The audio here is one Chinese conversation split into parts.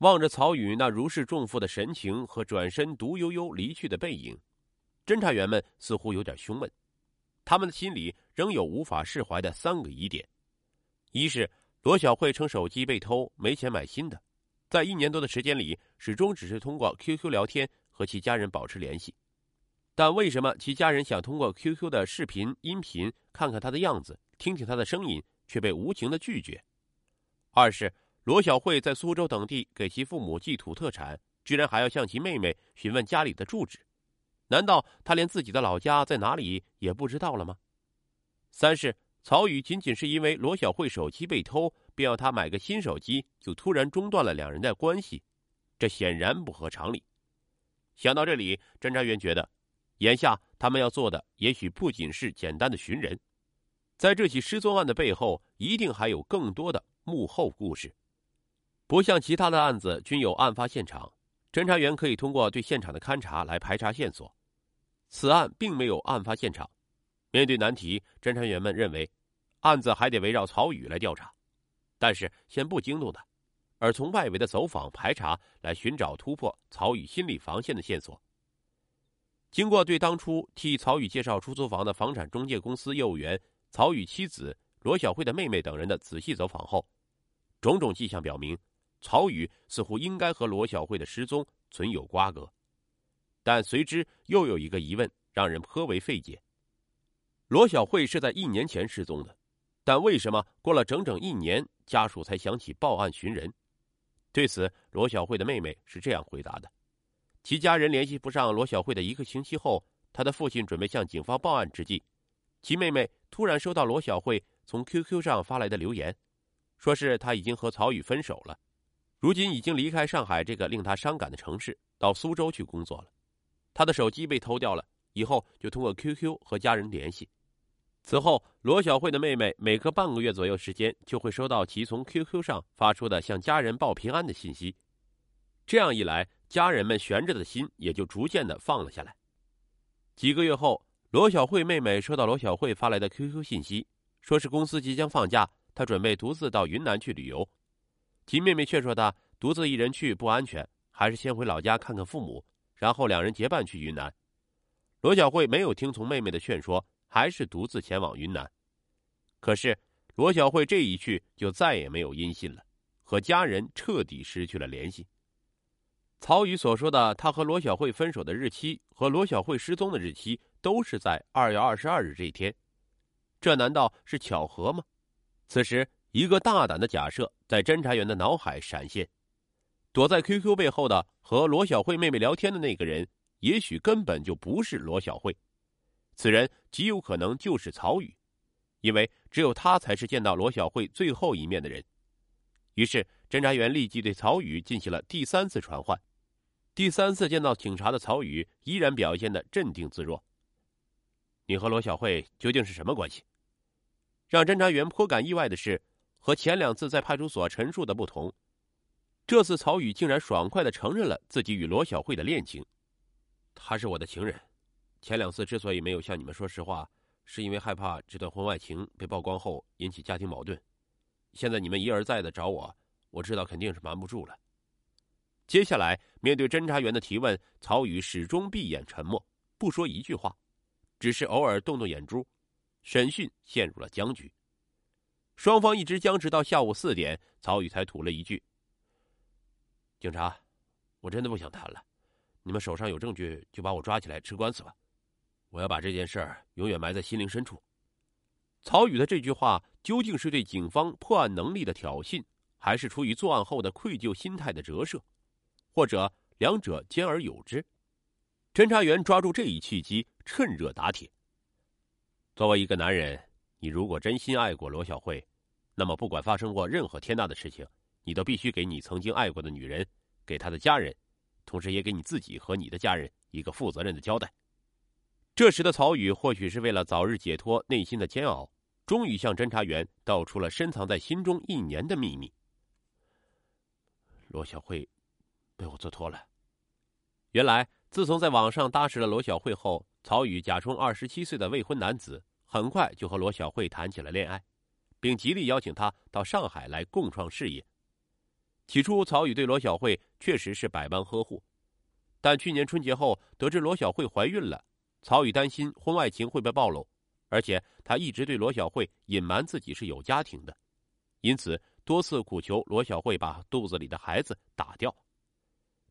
望着曹宇那如释重负的神情和转身独悠悠离去的背影，侦查员们似乎有点胸闷。他们的心里仍有无法释怀的三个疑点：一是罗小慧称手机被偷，没钱买新的；在一年多的时间里，始终只是通过 QQ 聊天和其家人保持联系。但为什么其家人想通过 QQ 的视频、音频看看他的样子，听听他的声音，却被无情的拒绝？二是罗小慧在苏州等地给其父母寄土特产，居然还要向其妹妹询问家里的住址。难道他连自己的老家在哪里也不知道了吗？三是曹宇仅仅是因为罗小慧手机被偷，便要他买个新手机，就突然中断了两人的关系，这显然不合常理。想到这里，侦查员觉得，眼下他们要做的也许不仅是简单的寻人，在这起失踪案的背后，一定还有更多的幕后故事。不像其他的案子均有案发现场，侦查员可以通过对现场的勘查来排查线索。此案并没有案发现场，面对难题，侦查员们认为，案子还得围绕曹宇来调查，但是先不惊动他，而从外围的走访排查来寻找突破曹宇心理防线的线索。经过对当初替曹宇介绍出租房的房产中介公司业务员曹宇妻子罗小慧的妹妹等人的仔细走访后，种种迹象表明，曹宇似乎应该和罗小慧的失踪存有瓜葛。但随之又有一个疑问让人颇为费解：罗小慧是在一年前失踪的，但为什么过了整整一年，家属才想起报案寻人？对此，罗小慧的妹妹是这样回答的：其家人联系不上罗小慧的一个星期后，她的父亲准备向警方报案之际，其妹妹突然收到罗小慧从 QQ 上发来的留言，说是她已经和曹宇分手了，如今已经离开上海这个令他伤感的城市，到苏州去工作了。他的手机被偷掉了，以后就通过 QQ 和家人联系。此后，罗小慧的妹妹每隔半个月左右时间就会收到其从 QQ 上发出的向家人报平安的信息。这样一来，家人们悬着的心也就逐渐的放了下来。几个月后，罗小慧妹妹收到罗小慧发来的 QQ 信息，说是公司即将放假，她准备独自到云南去旅游。其妹妹劝说他独自一人去不安全，还是先回老家看看父母。然后两人结伴去云南，罗小慧没有听从妹妹的劝说，还是独自前往云南。可是罗小慧这一去就再也没有音信了，和家人彻底失去了联系。曹宇所说的他和罗小慧分手的日期和罗小慧失踪的日期都是在二月二十二日这一天，这难道是巧合吗？此时，一个大胆的假设在侦查员的脑海闪现。躲在 QQ 背后的和罗小慧妹妹聊天的那个人，也许根本就不是罗小慧，此人极有可能就是曹宇，因为只有他才是见到罗小慧最后一面的人。于是，侦查员立即对曹宇进行了第三次传唤。第三次见到警察的曹宇依然表现的镇定自若。你和罗小慧究竟是什么关系？让侦查员颇感意外的是，和前两次在派出所陈述的不同。这次曹宇竟然爽快的承认了自己与罗小慧的恋情，她是我的情人。前两次之所以没有向你们说实话，是因为害怕这段婚外情被曝光后引起家庭矛盾。现在你们一而再的找我，我知道肯定是瞒不住了。接下来面对侦查员的提问，曹宇始终闭眼沉默，不说一句话，只是偶尔动动眼珠。审讯陷入了僵局，双方一直僵持到下午四点，曹宇才吐了一句。警察，我真的不想谈了，你们手上有证据就把我抓起来吃官司吧，我要把这件事儿永远埋在心灵深处。曹宇的这句话究竟是对警方破案能力的挑衅，还是出于作案后的愧疚心态的折射，或者两者兼而有之？侦查员抓住这一契机，趁热打铁。作为一个男人，你如果真心爱过罗小慧，那么不管发生过任何天大的事情。你都必须给你曾经爱过的女人，给她的家人，同时也给你自己和你的家人一个负责任的交代。这时的曹宇或许是为了早日解脱内心的煎熬，终于向侦查员道出了深藏在心中一年的秘密。罗小慧被我做脱了。原来，自从在网上搭识了罗小慧后，曹宇假充二十七岁的未婚男子，很快就和罗小慧谈起了恋爱，并极力邀请她到上海来共创事业。起初，曹宇对罗小慧确实是百般呵护，但去年春节后得知罗小慧怀孕了，曹宇担心婚外情会被暴露，而且他一直对罗小慧隐瞒自己是有家庭的，因此多次苦求罗小慧把肚子里的孩子打掉。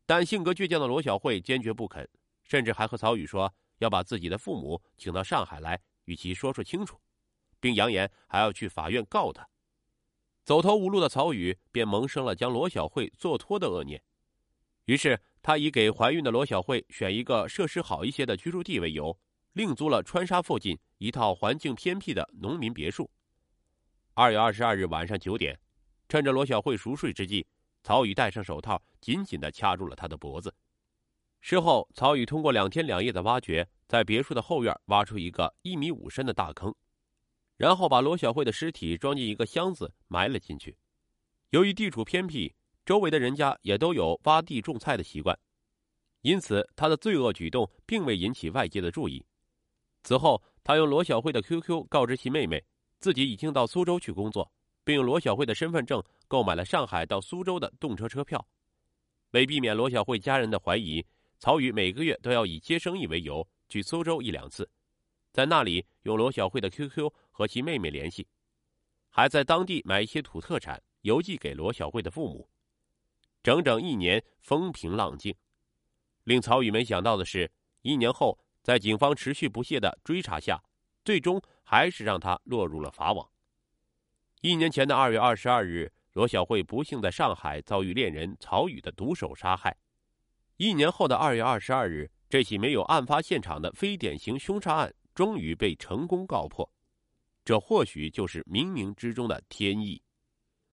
但性格倔强的罗小慧坚决不肯，甚至还和曹宇说要把自己的父母请到上海来与其说说清楚，并扬言还要去法院告他。走投无路的曹宇便萌生了将罗小慧做脱的恶念，于是他以给怀孕的罗小慧选一个设施好一些的居住地为由，另租了川沙附近一套环境偏僻的农民别墅。二月二十二日晚上九点，趁着罗小慧熟睡之际，曹宇戴上手套，紧紧的掐住了她的脖子。事后，曹宇通过两天两夜的挖掘，在别墅的后院挖出一个一米五深的大坑。然后把罗小慧的尸体装进一个箱子埋了进去。由于地处偏僻，周围的人家也都有挖地种菜的习惯，因此他的罪恶举动并未引起外界的注意。此后，他用罗小慧的 QQ 告知其妹妹，自己已经到苏州去工作，并用罗小慧的身份证购买了上海到苏州的动车车票。为避免罗小慧家人的怀疑，曹宇每个月都要以接生意为由去苏州一两次。在那里用罗小慧的 QQ 和其妹妹联系，还在当地买一些土特产邮寄给罗小慧的父母。整整一年风平浪静，令曹宇没想到的是，一年后在警方持续不懈的追查下，最终还是让他落入了法网。一年前的二月二十二日，罗小慧不幸在上海遭遇恋人曹宇的毒手杀害。一年后的二月二十二日，这起没有案发现场的非典型凶杀案。终于被成功告破，这或许就是冥冥之中的天意。